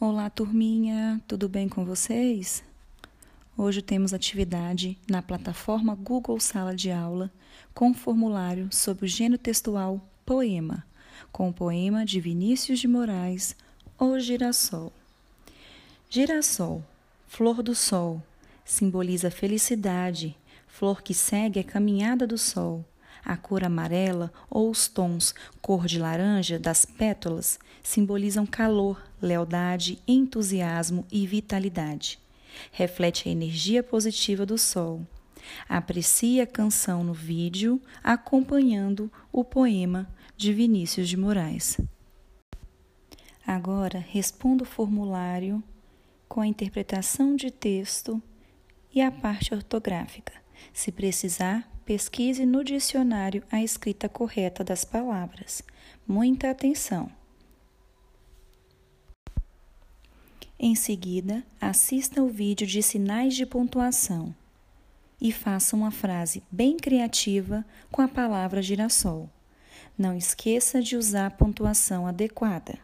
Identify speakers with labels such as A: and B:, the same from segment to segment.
A: Olá, turminha, tudo bem com vocês? Hoje temos atividade na plataforma Google Sala de Aula com formulário sobre o gênero textual poema, com o poema de Vinícius de Moraes, O Girassol. Girassol, flor do sol, simboliza felicidade, flor que segue a caminhada do sol a cor amarela ou os tons cor de laranja das pétalas simbolizam calor, lealdade, entusiasmo e vitalidade. Reflete a energia positiva do sol. Aprecie a canção no vídeo acompanhando o poema de Vinícius de Moraes. Agora responda o formulário com a interpretação de texto e a parte ortográfica. Se precisar, pesquise no dicionário a escrita correta das palavras. Muita atenção! Em seguida, assista o vídeo de sinais de pontuação e faça uma frase bem criativa com a palavra girassol. Não esqueça de usar a pontuação adequada.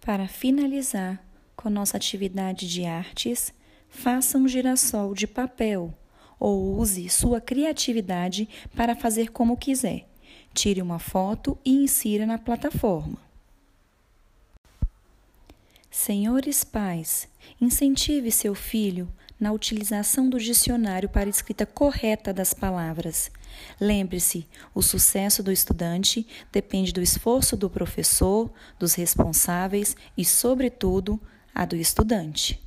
A: Para finalizar com nossa atividade de artes, faça um girassol de papel ou use sua criatividade para fazer como quiser. Tire uma foto e insira na plataforma. Senhores pais, incentive seu filho na utilização do dicionário para a escrita correta das palavras. Lembre-se, o sucesso do estudante depende do esforço do professor, dos responsáveis e, sobretudo, a do estudante.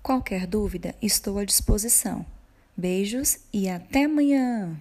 A: Qualquer dúvida, estou à disposição. Beijos e até amanhã!